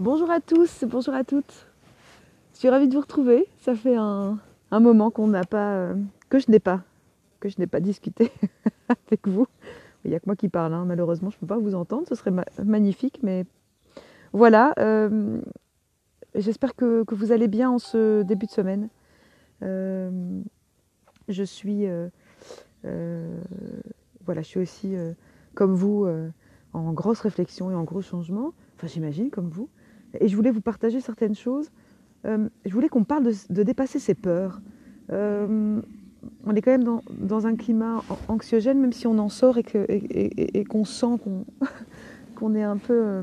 Bonjour à tous, bonjour à toutes. Je suis ravie de vous retrouver. Ça fait un, moment qu'on n'a pas, euh, que je n'ai pas, que je n'ai pas discuté avec vous. Il n'y a que moi qui parle, hein. malheureusement, je ne peux pas vous entendre. Ce serait magnifique, mais voilà. Euh, j'espère que, vous allez bien en ce début de semaine. Euh, je suis, voilà, je suis aussi comme vous en grosse réflexion et en gros changement. Enfin, j'imagine comme vous. Et je voulais vous partager certaines choses. Euh, je voulais qu'on parle de, dépasser ses peurs. Euh, on est quand même dans, un climat anxiogène, même si on en sort et qu'on sent qu'on est un peu euh,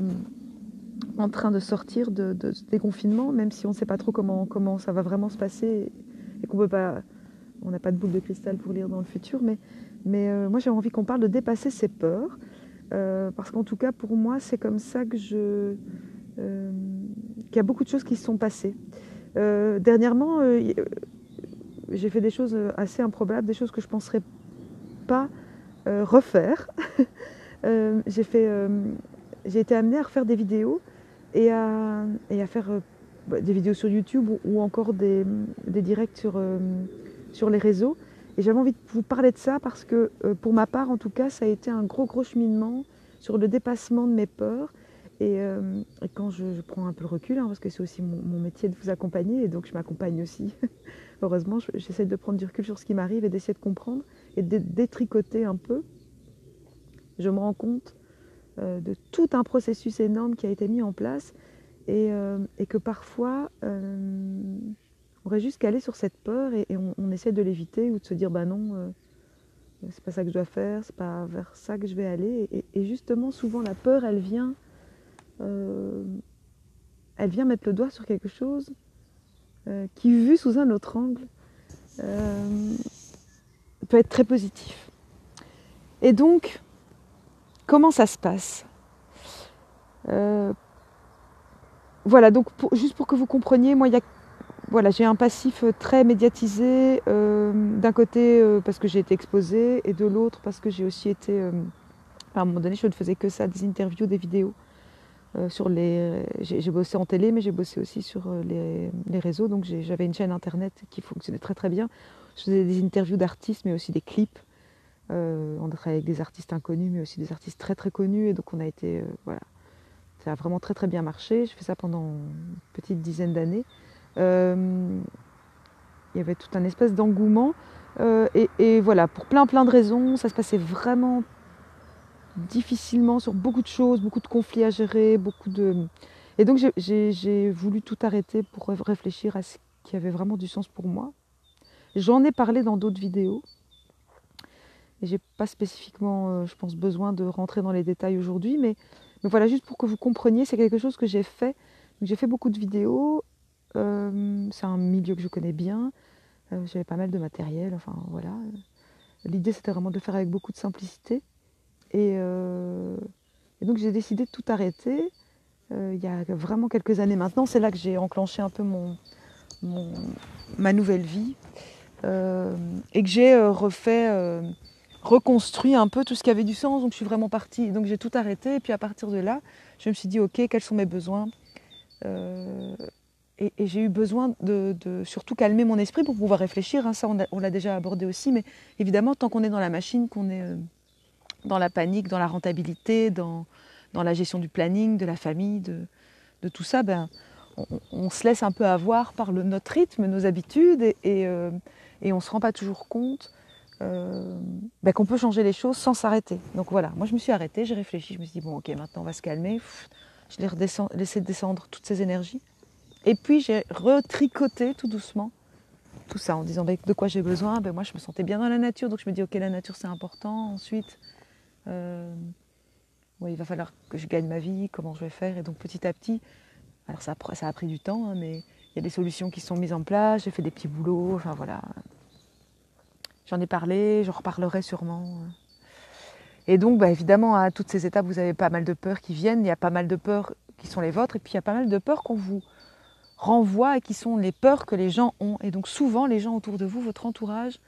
en train de sortir de, de, des confinements, même si on ne sait pas trop comment, ça va vraiment se passer et qu'on peut pas, on n'a pas de boule de cristal pour lire dans le futur. Mais moi, j'ai envie qu'on parle de dépasser ses peurs, parce qu'en tout cas, pour moi, c'est comme ça que je euh, qu'il y a beaucoup de choses qui se sont passées. Euh, dernièrement, euh, j'ai fait des choses assez improbables, des choses que je ne penserais pas refaire. j'ai été amenée à refaire des vidéos et à, faire bah, des vidéos sur YouTube ou, encore des, directs sur les réseaux. Et j'avais envie de vous parler de ça parce que pour ma part, en tout cas, ça a été un gros, gros cheminement sur le dépassement de mes peurs euh, et, quand je, prends un peu le recul, hein, parce que c'est aussi mon, métier de vous accompagner, et donc je m'accompagne aussi. Heureusement, j'essaie de prendre du recul sur ce qui m'arrive et d'essayer de comprendre et de détricoter un peu. Je me rends compte euh, de tout un processus énorme qui a été mis en place et, euh, que parfois on aurait juste qu'à aller sur cette peur et, on, essaie de l'éviter ou de se dire bah non, c'est pas ça que je dois faire, c'est pas vers ça que je vais aller. Et, et justement, souvent la peur, elle vient euh, elle vient mettre le doigt sur quelque chose euh, qui, vu sous un autre angle, euh, peut être très positif. Et donc, comment ça se passe? Voilà, donc juste pour que vous compreniez, moi, j'ai un passif très médiatisé, d'un côté parce que j'ai été exposée, et de l'autre parce que j'ai aussi été, à un moment donné, je ne faisais que ça, des interviews, des vidéos. Euh, sur les, j'ai bossé en télé, mais j'ai bossé aussi sur euh, les, réseaux. Donc j'avais une chaîne internet qui fonctionnait très très bien. Je faisais des interviews d'artistes, mais aussi des clips. Euh, on travaillait avec des artistes inconnus, mais aussi des artistes très très connus. Et donc on a été, voilà, ça a vraiment très très bien marché. Je fais ça pendant une petite dizaine d'années. il y avait tout un espèce d'engouement. Et, voilà, pour plein plein de raisons, ça se passait vraiment difficilement sur beaucoup de choses, beaucoup de conflits à gérer, beaucoup de... Et donc j'ai voulu tout arrêter pour réfléchir à ce qui avait vraiment du sens pour moi. J'en ai parlé dans d'autres vidéos. Et j'ai pas spécifiquement, euh, je pense, besoin de rentrer dans les détails aujourd'hui, mais, voilà, juste pour que vous compreniez, c'est quelque chose que j'ai fait. J'ai fait beaucoup de vidéos. Euh, c'est un milieu que je connais bien. Euh, j'avais pas mal de matériel, enfin voilà. L'idée c'était vraiment de faire avec beaucoup de simplicité. Euh, et, donc j'ai décidé de tout arrêter. Euh, il y a vraiment quelques années maintenant, c'est là que j'ai enclenché un peu mon, ma nouvelle vie euh, et que j'ai refait, reconstruit un peu tout ce qui avait du sens. Donc je suis vraiment partie, donc j'ai tout arrêté et puis à partir de là, je me suis dit ok, quels sont mes besoins et, j'ai eu besoin de, surtout calmer mon esprit pour pouvoir réfléchir. Hein. Ça, on l'a déjà abordé aussi, mais évidemment, tant qu'on est dans la machine, qu'on est dans la panique, dans la rentabilité, dans, dans la gestion du planning, de la famille, de, de tout ça, ben, on, se laisse un peu avoir par le, notre rythme, nos habitudes, et, et, euh, on ne se rend pas toujours compte euh, ben, qu'on peut changer les choses sans s'arrêter. Donc voilà, moi je me suis arrêtée, j'ai réfléchi, je me suis dit, bon ok, maintenant on va se calmer. je l'ai laissé descendre toutes ces énergies. Et puis j'ai retricoté tout doucement tout ça en disant ben, de quoi j'ai besoin? Ben, moi je me sentais bien dans la nature, donc je me dis ok la nature c'est important. Ensuite euh, il va falloir que je gagne ma vie, comment je vais faire. Et donc petit à petit, alors ça, a pris du temps, hein, mais il y a des solutions qui sont mises en place, j'ai fait des petits boulots, enfin voilà. J'en ai parlé, j'en reparlerai sûrement. Et donc, bah, évidemment, à toutes ces étapes, vous avez pas mal de peurs qui viennent, il y a pas mal de peurs qui sont les vôtres, et puis il y a pas mal de peurs qu'on vous renvoie et qui sont les peurs que les gens ont. Et donc souvent, les gens autour de vous, votre entourage,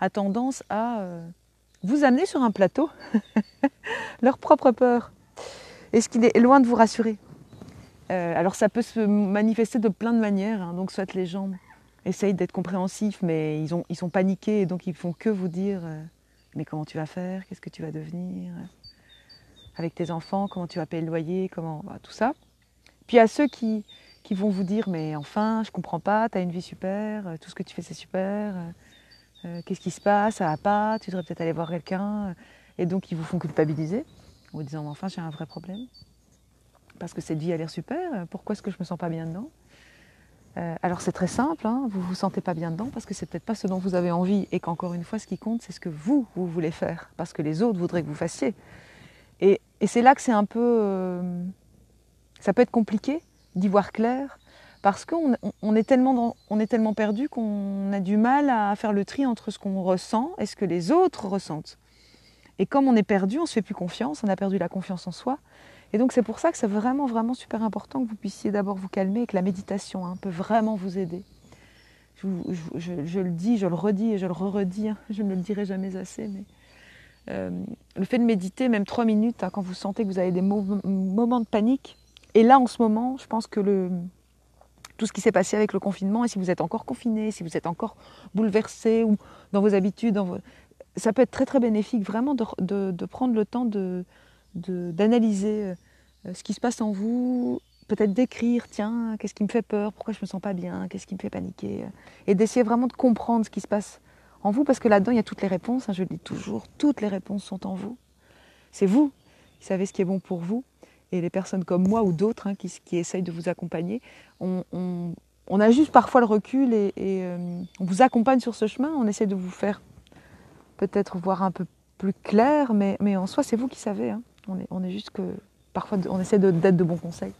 a tendance à... Euh, vous amener sur un plateau leur propre peur. Est-ce qu'il est loin de vous rassurer? Euh, alors ça peut se manifester de plein de manières. hein. Donc soit les gens essayent d'être compréhensifs, mais ils, ont, ils sont paniqués et donc ils font que vous dire euh, mais comment tu vas faire, qu'est-ce que tu vas devenir, avec tes enfants, comment tu vas payer le loyer, comment bah, tout ça. Puis à ceux qui, vont vous dire mais enfin je comprends pas, tu as une vie super, euh, tout ce que tu fais c'est super, qu'est-ce qui se passe, ça va pas, tu devrais peut-être aller voir quelqu'un, et donc ils vous font culpabiliser en vous disant enfin j'ai un vrai problème. Parce que cette vie a l'air super, pourquoi est-ce que je me sens pas bien dedans? Euh, Alors c'est très simple, hein, vous vous sentez pas bien dedans parce que c'est peut-être pas ce dont vous avez envie et qu'encore une fois ce qui compte c'est ce que vous, vous voulez faire parce que les autres voudraient que vous fassiez. Et, et c'est là que c'est un peu... euh, ça peut être compliqué d'y voir clair parce qu'on on- on est tellement, on est tellement perdu qu'on a du mal à faire le tri entre ce qu'on ressent et ce que les autres ressentent. Et comme on est perdu, on se fait plus confiance, on a perdu la confiance en soi. Et donc c'est pour ça que c'est vraiment, vraiment super important que vous puissiez d'abord vous calmer et que la méditation hein, peut vraiment vous aider. Je, le dis, je le redis et je le re-redis, hein, je ne le dirai jamais assez, mais euh, le fait de méditer, même trois minutes, hein, quand vous sentez que vous avez des mo- moments de panique, et là en ce moment, je pense que le, tout ce qui s'est passé avec le confinement, et si vous êtes encore confiné, si vous êtes encore bouleversé ou dans vos habitudes, ça peut être très très bénéfique vraiment de, prendre le temps d'analyser euh, ce qui se passe en vous, peut-être d'écrire, tiens, qu'est-ce qui me fait peur, pourquoi je me sens pas bien, qu'est-ce qui me fait paniquer, euh, et d'essayer vraiment de comprendre ce qui se passe en vous, parce que là-dedans, il y a toutes les réponses, hein, je le dis toujours, toutes les réponses sont en vous. C'est vous qui savez ce qui est bon pour vous, et les personnes comme moi ou d'autres hein, qui, essayent de vous accompagner, on, a juste parfois le recul et, euh, on vous accompagne sur ce chemin, on essaie de vous faire peut-être voir un peu plus clair, mais, en soi, c'est vous qui savez. hein. On, est, juste que parfois, on essaie d'être de bons conseils.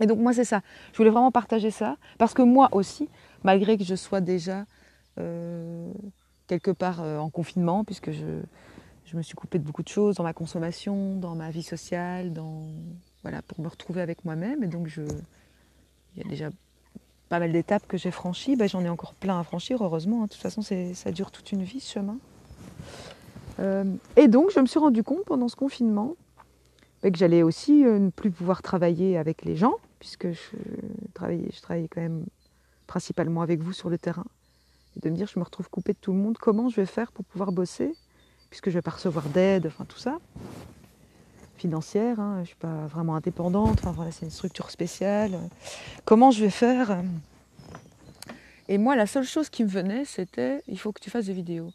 Et donc, moi, c'est ça. Je voulais vraiment partager ça, parce que moi aussi, malgré que je sois déjà euh, quelque part euh, en confinement, puisque je, je me suis coupée de beaucoup de choses dans ma consommation, dans ma vie sociale, dans, voilà, pour me retrouver avec moi-même. Et donc, je, il y a déjà pas mal d'étapes que j'ai franchies. Ben, J'en ai encore plein à franchir, heureusement. hein. De toute façon, ça dure toute une vie, ce chemin. Euh, et donc, je me suis rendu compte pendant ce confinement ben, que j'allais aussi euh, ne plus pouvoir travailler avec les gens, puisque je travaillais, je travaillais quand même principalement avec vous sur le terrain. Et de me dire, je me retrouve coupée de tout le monde. Comment je vais faire pour pouvoir bosser Puisque je ne vais pas recevoir d'aide, enfin tout ça. Financière, hein, je ne suis pas vraiment indépendante. Enfin voilà, c'est une structure spéciale. Comment je vais faire Et moi, la seule chose qui me venait, c'était il faut que tu fasses des vidéos.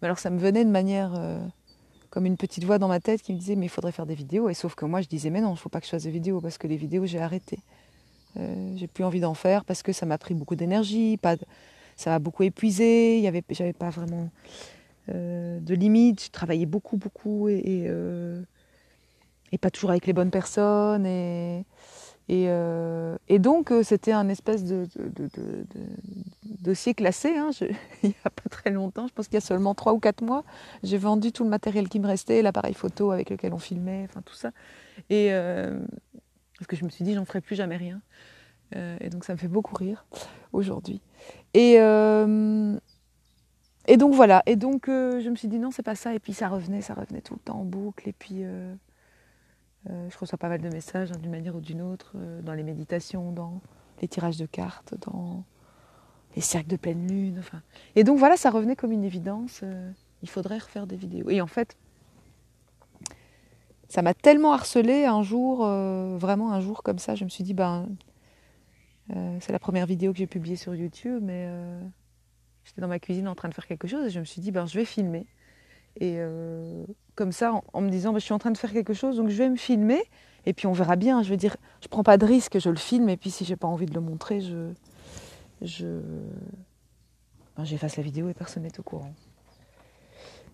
Mais alors, ça me venait de manière euh, comme une petite voix dans ma tête qui me disait mais il faudrait faire des vidéos. Et sauf que moi, je disais mais non, il ne faut pas que je fasse des vidéos parce que les vidéos, j'ai arrêté. Euh, j'ai plus envie d'en faire parce que ça m'a pris beaucoup d'énergie, ça m'a beaucoup épuisé. Il y avait, j'avais pas vraiment euh, de limites. Je travaillais beaucoup, beaucoup et, euh, et pas toujours avec les bonnes personnes. Et, euh, donc, euh, c'était un espèce de, dossier classé. hein. Il n'y a pas très longtemps, je pense qu'il y a seulement trois ou quatre mois, j'ai vendu tout le matériel qui me restait, l'appareil photo avec lequel on filmait, enfin tout ça. Et euh, parce que je me suis dit, j'en ferai plus jamais rien. Euh, et donc, ça me fait beaucoup rire aujourd'hui. Et, euh, et donc, voilà. Et donc, euh, je me suis dit, non, c'est pas ça. Et puis, ça revenait, ça revenait tout le temps en boucle. Et puis. euh, euh, je reçois pas mal de messages hein, d'une manière ou d'une autre, dans les méditations, dans les tirages de cartes, dans les cercles de pleine lune. Enfin. Et donc voilà, ça revenait comme une évidence. il faudrait refaire des vidéos. Et en fait, ça m'a tellement harcelé un jour, vraiment un jour comme ça, je me suis dit, ben, c'est la première vidéo que j'ai publiée sur YouTube, mais j'étais dans ma cuisine en train de faire quelque chose et je me suis dit, ben, je vais filmer. Et euh, comme ça, en, me disant, ben, je suis en train de faire quelque chose, donc je vais me filmer. Et puis on verra bien. Je veux dire, je prends pas de risque, je le filme. Et puis si j'ai pas envie de le montrer, je, je, ben, j'efface la vidéo et personne n'est au courant.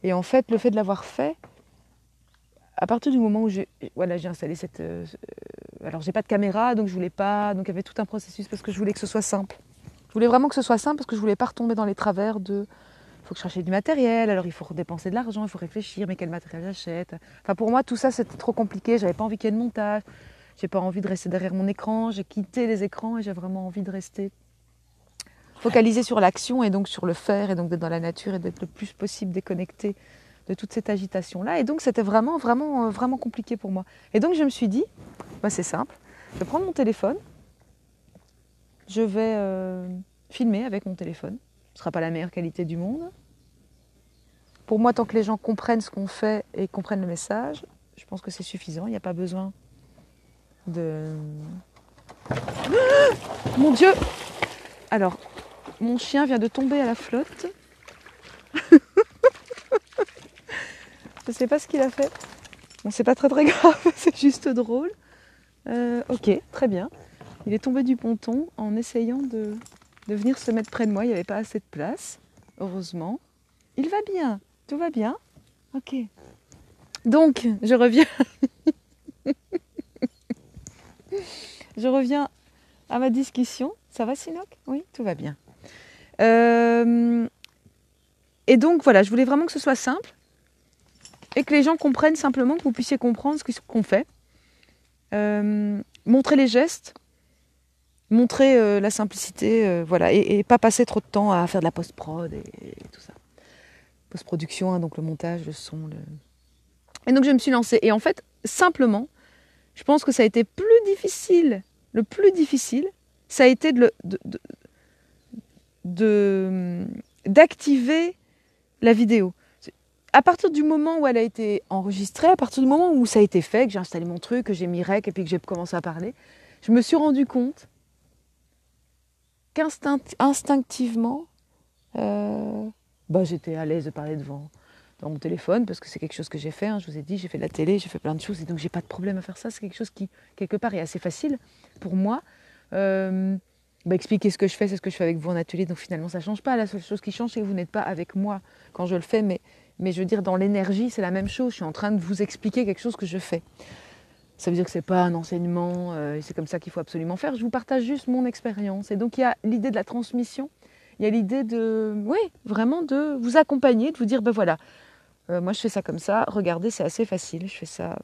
Et en fait, le fait de l'avoir fait, à partir du moment où j'ai, voilà, j'ai installé cette, euh, alors j'ai pas de caméra, donc je voulais pas, donc il y avait tout un processus parce que je voulais que ce soit simple. Je voulais vraiment que ce soit simple parce que je voulais pas retomber dans les travers de il faut que je cherche du matériel, alors il faut dépenser de l'argent, il faut réfléchir, mais quel matériel j'achète Enfin, pour moi, tout ça, c'était trop compliqué. J'avais pas envie qu'il y ait de montage. J'ai pas envie de rester derrière mon écran. J'ai quitté les écrans et j'ai vraiment envie de rester focalisée sur l'action et donc sur le faire et donc d'être dans la nature et d'être le plus possible déconnecté de toute cette agitation-là. Et donc, c'était vraiment, vraiment, euh, vraiment compliqué pour moi. Et donc, je me suis dit, bah, c'est simple. Je vais prendre mon téléphone. Je vais euh, filmer avec mon téléphone. Ce ne sera pas la meilleure qualité du monde. Pour moi, tant que les gens comprennent ce qu'on fait et comprennent le message, je pense que c'est suffisant. Il n'y a pas besoin de... mon Dieu Alors, mon chien vient de tomber à la flotte. je ne sais pas ce qu'il a fait. Bon, c'est pas très très grave, c'est juste drôle. Euh, ok, très bien. Il est tombé du ponton en essayant de, venir se mettre près de moi. Il n'y avait pas assez de place, heureusement. Il va bien, tout va bien. Ok. Donc, je reviens. je reviens à ma discussion. Ça va, Sinoc? Oui, tout va bien. Euh, et donc, voilà, je voulais vraiment que ce soit simple et que les gens comprennent simplement, que vous puissiez comprendre ce qu'on fait. Euh, montrer les gestes, montrer euh, la simplicité, voilà, et, pas passer trop de temps à faire de la post-prod et, tout ça. Post-production, hein, donc le montage, le son, et donc je me suis lancée. Et en fait, simplement, je pense que ça a été plus difficile. Le plus difficile, ça a été de, d'activer la vidéo. À partir du moment où elle a été enregistrée, à partir du moment où ça a été fait, que j'ai installé mon truc, que j'ai mis rec et puis que j'ai commencé à parler, je me suis rendu compte qu'instinctivement, euh, bah, j'étais à l'aise de parler devant dans mon téléphone parce que c'est quelque chose que j'ai fait. Hein. je vous ai dit, j'ai fait de la télé, j'ai fait plein de choses et donc j'ai pas de problème à faire ça. C'est quelque chose qui, quelque part, est assez facile pour moi. Euh, bah, expliquer ce que je fais, c'est ce que je fais avec vous en atelier, donc finalement ça change pas. La seule chose qui change, c'est que vous n'êtes pas avec moi quand je le fais, mais, mais je veux dire, dans l'énergie, c'est la même chose. Je suis en train de vous expliquer quelque chose que je fais. Ça veut dire que c'est pas un enseignement, euh, c'est comme ça qu'il faut absolument faire. Je vous partage juste mon expérience. Et donc il y a l'idée de la transmission, il y a l'idée de, oui, vraiment de vous accompagner, de vous dire, ben voilà, euh, moi, je fais ça comme ça. Regardez, c'est assez facile. Je fais ça.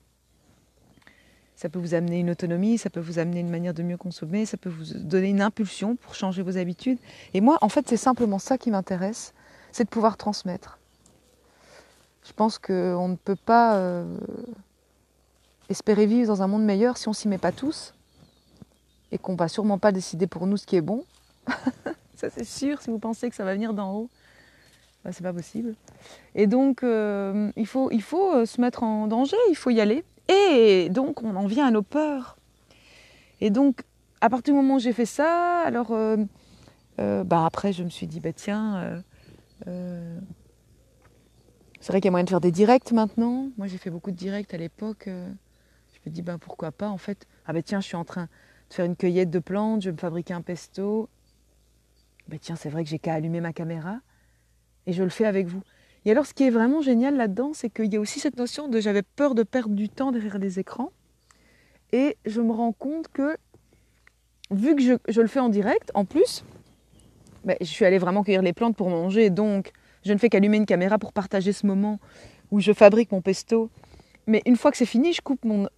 Ça peut vous amener une autonomie, ça peut vous amener une manière de mieux consommer, ça peut vous donner une impulsion pour changer vos habitudes. Et moi, en fait, c'est simplement ça qui m'intéresse, c'est de pouvoir transmettre. Je pense qu'on ne peut pas euh, espérer vivre dans un monde meilleur si on s'y met pas tous et qu'on va sûrement pas décider pour nous ce qui est bon. ça c'est sûr, si vous pensez que ça va venir d'en haut, bah, c'est pas possible. Et donc, euh, il faut, il faut euh, se mettre en danger, il faut y aller. Et donc, on en vient à nos peurs. Et donc, à partir du moment où j'ai fait ça, alors, euh, bah, après, je me suis dit, bah, tiens, c'est vrai qu'il y a moyen de faire des directs maintenant. Moi, j'ai fait beaucoup de directs à l'époque. Je me dis, bah, pourquoi pas, en fait. Ah, bah, tiens, je suis en train de faire une cueillette de plantes, je vais me fabriquer un pesto. Bah, tiens, c'est vrai que j'ai qu'à allumer ma caméra et je le fais avec vous. Et alors, ce qui est vraiment génial là-dedans, c'est qu'il y a aussi cette notion de j'avais peur de perdre du temps derrière les écrans. Et je me rends compte que, vu que je, le fais en direct, en plus, ben, je suis allée vraiment cueillir les plantes pour manger, donc je ne fais qu'allumer une caméra pour partager ce moment où je fabrique mon pesto. Mais une fois que c'est fini, je coupe mon,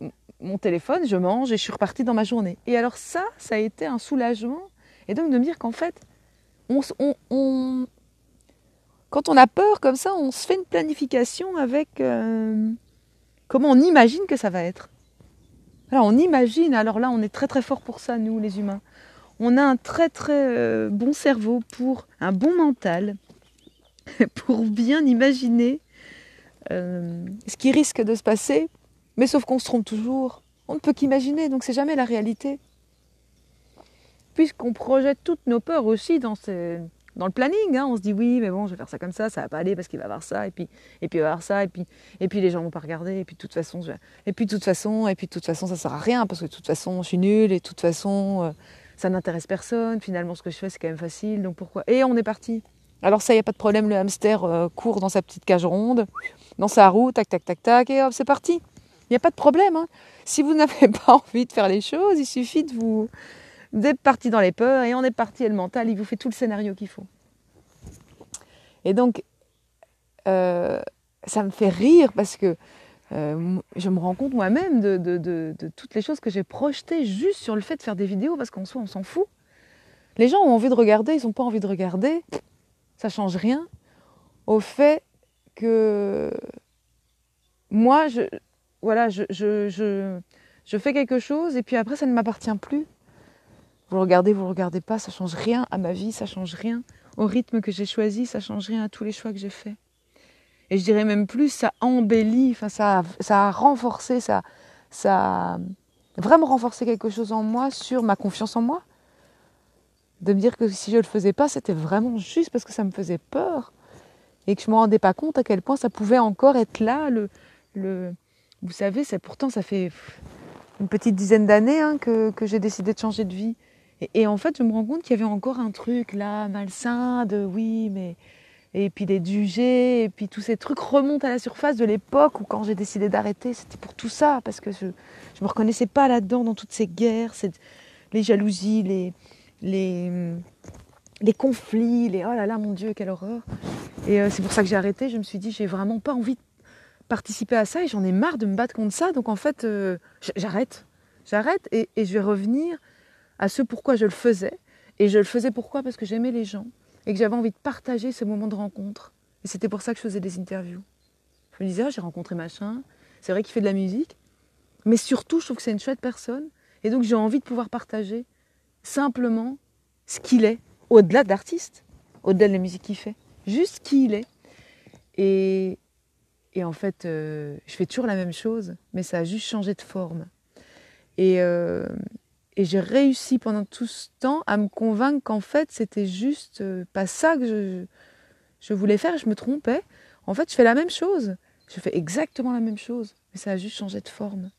mon téléphone, je mange et je suis repartie dans ma journée. Et alors ça, ça a été un soulagement. Et donc de me dire qu'en fait, on, quand on a peur comme ça, on se fait une planification avec euh, comment on imagine que ça va être. Alors on imagine, alors là on est très très fort pour ça, nous les humains. On a un très très euh, bon cerveau pour un bon mental, pour bien imaginer euh, ce qui risque de se passer, mais sauf qu'on se trompe toujours. On ne peut qu'imaginer, donc c'est jamais la réalité. Puisqu'on projette toutes nos peurs aussi dans dans le planning. Hein. On se dit oui, mais bon, je vais faire ça comme ça, ça va pas aller parce qu'il va avoir ça, et puis, et puis il va avoir ça, et puis, et puis les gens vont pas regarder, et puis de toute façon, et puis de toute façon, et puis de toute façon, ça sert à rien parce que de toute façon, je suis nulle, et de toute façon, euh, ça n'intéresse personne. Finalement, ce que je fais, c'est quand même facile, donc pourquoi? Et on est parti. Alors ça, il n'y a pas de problème, le hamster euh, court dans sa petite cage ronde, dans sa roue, tac, tac, tac, tac, et hop, c'est parti. Il n'y a pas de problème. Hein. Si vous n'avez pas envie de faire les choses, il suffit de vous d'être parti dans les peurs et on est parti et le mental, il vous fait tout le scénario qu'il faut. Et donc, euh, ça me fait rire parce que euh, je me rends compte moi-même de, toutes les choses que j'ai projetées juste sur le fait de faire des vidéos parce qu'en soi, on s'en fout. Les gens ont envie de regarder, ils n'ont pas envie de regarder. Ça change rien au fait que moi, je, voilà, je, fais quelque chose et puis après, ça ne m'appartient plus. Vous le regardez, vous le regardez pas, ça change rien à ma vie, ça change rien au rythme que j'ai choisi, ça change rien à tous les choix que j'ai faits. Et je dirais même plus, ça embellit, enfin ça, ça a renforcé, ça, ça a vraiment renforcé quelque chose en moi sur ma confiance en moi. De me dire que si je ne le faisais pas, c'était vraiment juste parce que ça me faisait peur et que je ne me rendais pas compte à quel point ça pouvait encore être là. Le, le, vous savez, c'est pourtant ça fait une petite dizaine d'années hein, que, que j'ai décidé de changer de vie. Et, en fait, je me rends compte qu'il y avait encore un truc là, malsain, de oui, mais. Et puis des dugés, et puis tous ces trucs remontent à la surface de l'époque où, quand j'ai décidé d'arrêter, c'était pour tout ça, parce que je ne me reconnaissais pas là-dedans, dans toutes ces guerres, les jalousies, les, les, conflits, les. Oh là là, mon Dieu, quelle horreur. Et euh, c'est pour ça que j'ai arrêté. Je me suis dit, j'ai vraiment pas envie de participer à ça et j'en ai marre de me battre contre ça. Donc en fait, euh, j'arrête. J'arrête et, et je vais revenir à ce pourquoi je le faisais. Et je le faisais pourquoi? Parce que j'aimais les gens et que j'avais envie de partager ce moment de rencontre. Et c'était pour ça que je faisais des interviews. Je me disais, ah, j'ai rencontré machin, c'est vrai qu'il fait de la musique, mais surtout, je trouve que c'est une chouette personne. Et donc, j'ai envie de pouvoir partager simplement ce qu'il est, au-delà d'artiste, au-delà de la musique qu'il fait, juste qui il est. Et, et en fait, euh, je fais toujours la même chose, mais ça a juste changé de forme. Et, euh, et j'ai réussi pendant tout ce temps à me convaincre qu'en fait, c'était juste euh, pas ça que je, je voulais faire. Je me trompais. En fait, je fais la même chose. Je fais exactement la même chose, mais ça a juste changé de forme.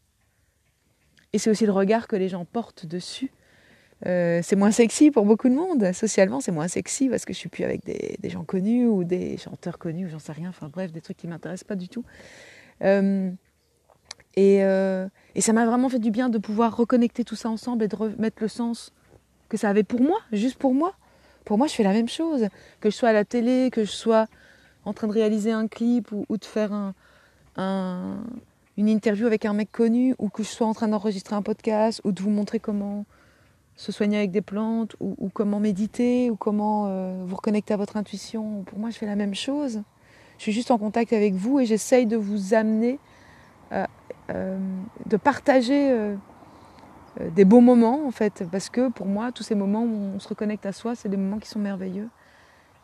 Et c'est aussi le regard que les gens portent dessus. Euh, c'est moins sexy pour beaucoup de monde. Socialement, c'est moins sexy parce que je suis plus avec des, gens connus ou des chanteurs connus ou j'en sais rien. Enfin bref, des trucs qui m'intéressent pas du tout. Euh, et, euh, et ça m'a vraiment fait du bien de pouvoir reconnecter tout ça ensemble et de remettre le sens que ça avait pour moi, juste pour moi. Pour moi, je fais la même chose. Que je sois à la télé, que je sois en train de réaliser un clip ou, de faire un, un, une interview avec un mec connu, ou que je sois en train d'enregistrer un podcast, ou de vous montrer comment se soigner avec des plantes, ou, comment méditer, ou comment euh, vous reconnecter à votre intuition. Pour moi, je fais la même chose. Je suis juste en contact avec vous et j'essaye de vous amener euh, euh, de partager des beaux moments en fait, parce que pour moi, tous ces moments où on se reconnecte à soi, c'est des moments qui sont merveilleux.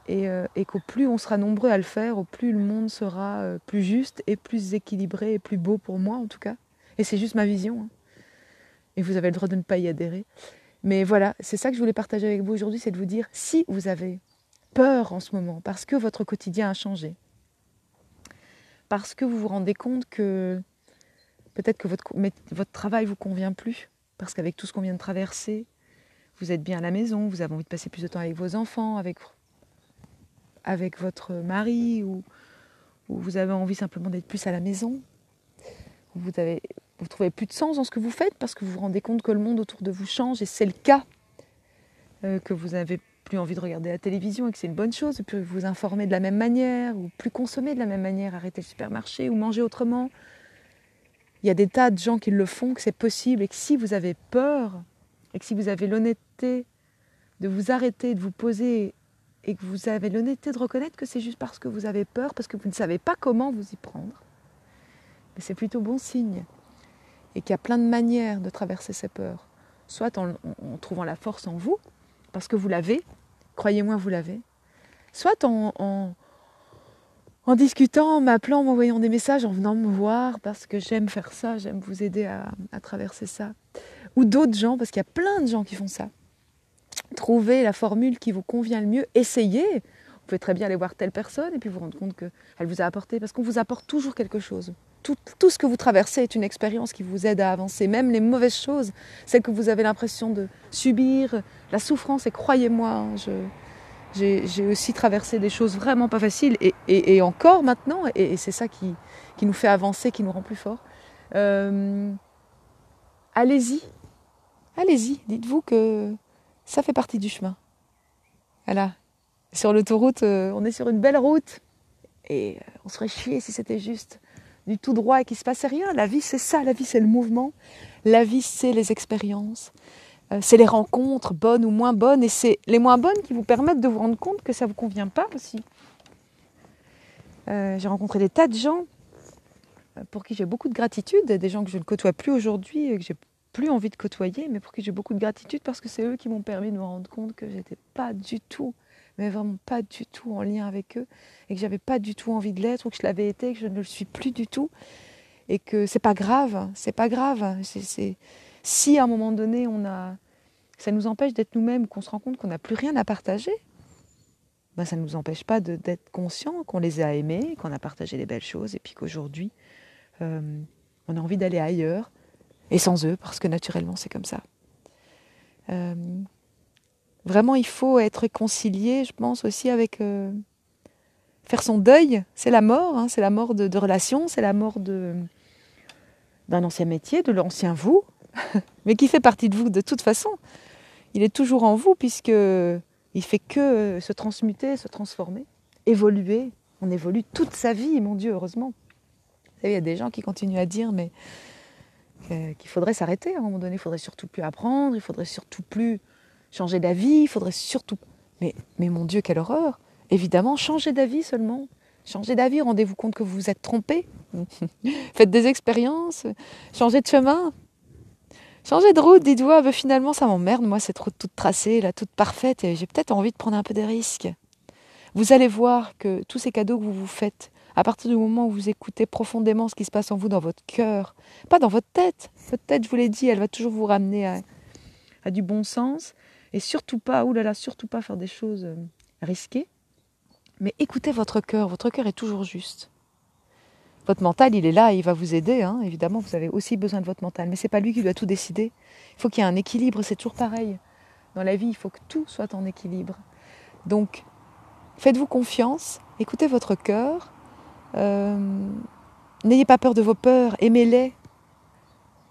Et, et qu'au plus on sera nombreux à le faire, au plus le monde sera plus juste et plus équilibré et plus beau pour moi en tout cas. Et c'est juste ma vision. Hein. Et vous avez le droit de ne pas y adhérer. Mais voilà, c'est ça que je voulais partager avec vous aujourd'hui, c'est de vous dire si vous avez peur en ce moment parce que votre quotidien a changé, parce que vous vous rendez compte que Peut-être que votre, votre travail vous convient plus, parce qu'avec tout ce qu'on vient de traverser, vous êtes bien à la maison, vous avez envie de passer plus de temps avec vos enfants, avec, votre mari, ou, ou vous avez envie simplement d'être plus à la maison. Vous avez, vous trouvez plus de sens dans ce que vous faites parce que vous vous rendez compte que le monde autour de vous change et c'est le cas. Euh, que vous n'avez plus envie de regarder la télévision et que c'est une bonne chose, de vous informer de la même manière ou plus consommer de la même manière, arrêter le supermarché ou manger autrement, il y a des tas de gens qui le font, que c'est possible, et que si vous avez peur, et que si vous avez l'honnêteté de vous arrêter, de vous poser, et que vous avez l'honnêteté de reconnaître que c'est juste parce que vous avez peur, parce que vous ne savez pas comment vous y prendre, c'est plutôt bon signe. Et qu'il y a plein de manières de traverser ces peurs. Soit en, trouvant la force en vous, parce que vous l'avez, croyez-moi, vous l'avez. Soit en, en en discutant, en m'appelant, en m'envoyant des messages, en venant me voir parce que j'aime faire ça, j'aime vous aider à, à traverser ça. Ou d'autres gens, parce qu'il y a plein de gens qui font ça. Trouvez la formule qui vous convient le mieux, essayez. Vous pouvez très bien aller voir telle personne et puis vous rendre compte qu'elle vous a apporté, parce qu'on vous apporte toujours quelque chose. Tout, ce que vous traversez est une expérience qui vous aide à avancer, même les mauvaises choses, celles que vous avez l'impression de subir, la souffrance, et croyez-moi, hein, j'ai aussi traversé des choses vraiment pas faciles et, encore maintenant, et, c'est ça qui, nous fait avancer, qui nous rend plus forts. Euh, allez-y, allez-y, dites-vous que ça fait partie du chemin. Voilà, sur l'autoroute, euh, on est sur une belle route et euh, on serait chier si c'était juste du tout droit et qu'il se passait rien. La vie, c'est ça, la vie, c'est le mouvement, la vie, c'est les expériences. Euh, c'est les rencontres, bonnes ou moins bonnes, et c'est les moins bonnes qui vous permettent de vous rendre compte que ça ne vous convient pas aussi. Euh, j'ai rencontré des tas de gens pour qui j'ai beaucoup de gratitude, des gens que je ne côtoie plus aujourd'hui, et que j'ai plus envie de côtoyer, mais pour qui j'ai beaucoup de gratitude parce que c'est eux qui m'ont permis de me rendre compte que j'étais pas du tout, mais vraiment pas du tout en lien avec eux, et que j'avais pas du tout envie de l'être, ou que je l'avais été, que je ne le suis plus du tout, et que c'est pas grave, c'est pas grave. Si à un moment donné on a, ça nous empêche d'être nous-mêmes, qu'on se rend compte qu'on n'a plus rien à partager, ben ça ne nous empêche pas d'être conscient qu'on les a aimés, qu'on a partagé des belles choses, et puis qu'aujourd'hui euh, on a envie d'aller ailleurs, et sans eux, parce que naturellement c'est comme ça. Euh, vraiment, il faut être réconcilié, je pense, aussi avec... Euh, faire son deuil, c'est la mort, hein, c'est la mort de, de relations, c'est la mort d'un ancien métier, de l'ancien vous, mais qui fait partie de vous de toute façon. Il est toujours en vous puisque il fait que se transmuter, se transformer, évoluer. On évolue toute sa vie, mon Dieu, heureusement. Vous savez, il y a des gens qui continuent à dire, mais qu'il faudrait s'arrêter à un moment donné, il faudrait surtout plus apprendre, il faudrait surtout plus changer d'avis, il faudrait surtout. Mais, mon Dieu, quelle horreur Évidemment, changer d'avis seulement. Changez d'avis, rendez-vous compte que vous vous êtes trompé. Faites des expériences, changez de chemin. Changez de route, dites-vous, ah, ben, finalement ça m'emmerde, moi, cette route toute tracée, là, toute parfaite, et j'ai peut-être envie de prendre un peu des risques. Vous allez voir que tous ces cadeaux que vous vous faites, à partir du moment où vous écoutez profondément ce qui se passe en vous dans votre cœur, pas dans votre tête. Votre tête, je vous l'ai dit, elle va toujours vous ramener à, à du bon sens, et surtout pas, oulala, surtout pas faire des choses euh, risquées. Mais écoutez votre cœur, votre cœur est toujours juste. Votre mental, il est là, il va vous aider, hein. évidemment, vous avez aussi besoin de votre mental, mais ce n'est pas lui qui doit tout décider. Il faut qu'il y ait un équilibre, c'est toujours pareil. Dans la vie, il faut que tout soit en équilibre. Donc, faites-vous confiance, écoutez votre cœur, euh, n'ayez pas peur de vos peurs, aimez-les,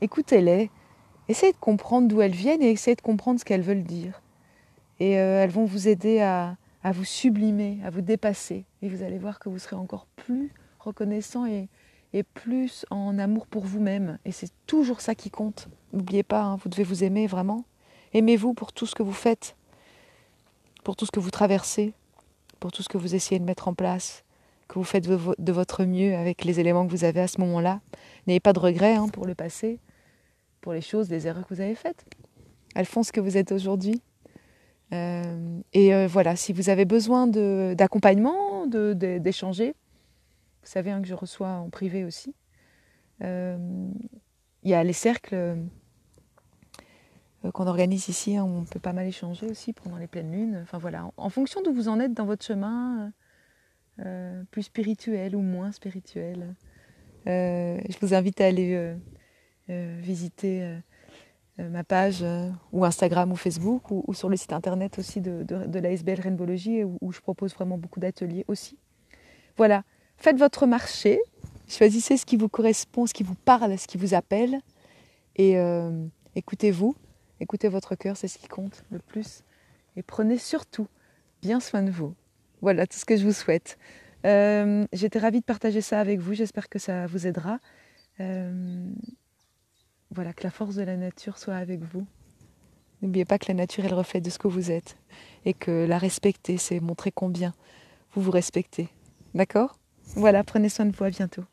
écoutez-les, essayez de comprendre d'où elles viennent et essayez de comprendre ce qu'elles veulent dire. Et euh, elles vont vous aider à, vous sublimer, à vous dépasser. Et vous allez voir que vous serez encore plus reconnaissant et, plus en amour pour vous-même. Et c'est toujours ça qui compte. N'oubliez pas, hein, vous devez vous aimer vraiment. Aimez-vous pour tout ce que vous faites, pour tout ce que vous traversez, pour tout ce que vous essayez de mettre en place, que vous faites de votre mieux avec les éléments que vous avez à ce moment-là. N'ayez pas de regrets hein, pour le passé, pour les choses, les erreurs que vous avez faites. Elles font ce que vous êtes aujourd'hui. Euh, et euh, voilà, si vous avez besoin d'accompagnement, d'échanger, vous savez hein, que je reçois en privé aussi. Euh, il y a les cercles qu'on organise ici, hein, on peut pas mal échanger aussi pendant les pleines lunes. Enfin voilà, en, fonction d'où vous en êtes dans votre chemin, plus spirituel ou moins spirituel, je vous invite à aller visiter euh, ma page euh, ou Instagram ou Facebook ou, sur le site internet aussi de, de, de l'ASBL Rainbowlogie où, où, je propose vraiment beaucoup d'ateliers aussi. Voilà, faites votre marché, choisissez ce qui vous correspond, ce qui vous parle, ce qui vous appelle. Et euh, écoutez-vous, écoutez votre cœur, c'est ce qui compte le plus. Et prenez surtout bien soin de vous. Voilà tout ce que je vous souhaite. J'étais ravie de partager ça avec vous, j'espère que ça vous aidera voilà, que la force de la nature soit avec vous. N'oubliez pas que la nature est le reflet de ce que vous êtes et que la respecter, c'est montrer combien vous vous respectez. D'accord? Voilà, prenez soin de vous, à bientôt.